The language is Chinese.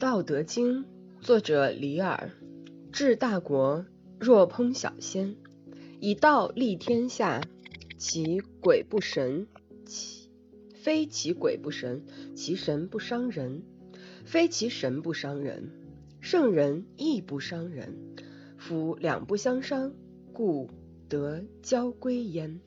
道德经，作者李耳。治大国若烹小鲜，以道立天下。其鬼不神，其非其鬼不神，其神不伤人，非其神不伤人。圣人亦不伤人。夫两不相伤，故得交归焉。